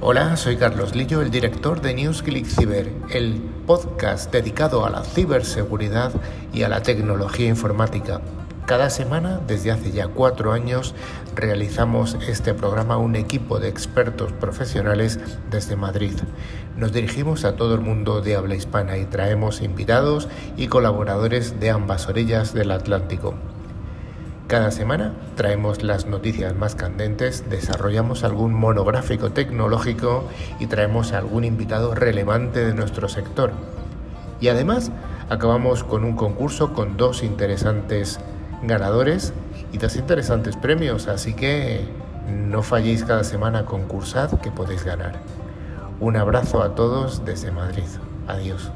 Hola, soy Carlos Lillo, el director de NewsClick Cyber, el podcast dedicado a la ciberseguridad y a la tecnología informática. Cada semana, desde hace ya cuatro años, realizamos este programa un equipo de expertos profesionales desde Madrid. Nos dirigimos a todo el mundo de habla hispana y traemos invitados y colaboradores de ambas orillas del Atlántico. Cada semana traemos las noticias más candentes, desarrollamos algún monográfico tecnológico y traemos algún invitado relevante de nuestro sector. Y además acabamos con un concurso con dos interesantes ganadores y dos interesantes premios, así que no falléis cada semana, concursad que podéis ganar. Un abrazo a todos desde Madrid. Adiós.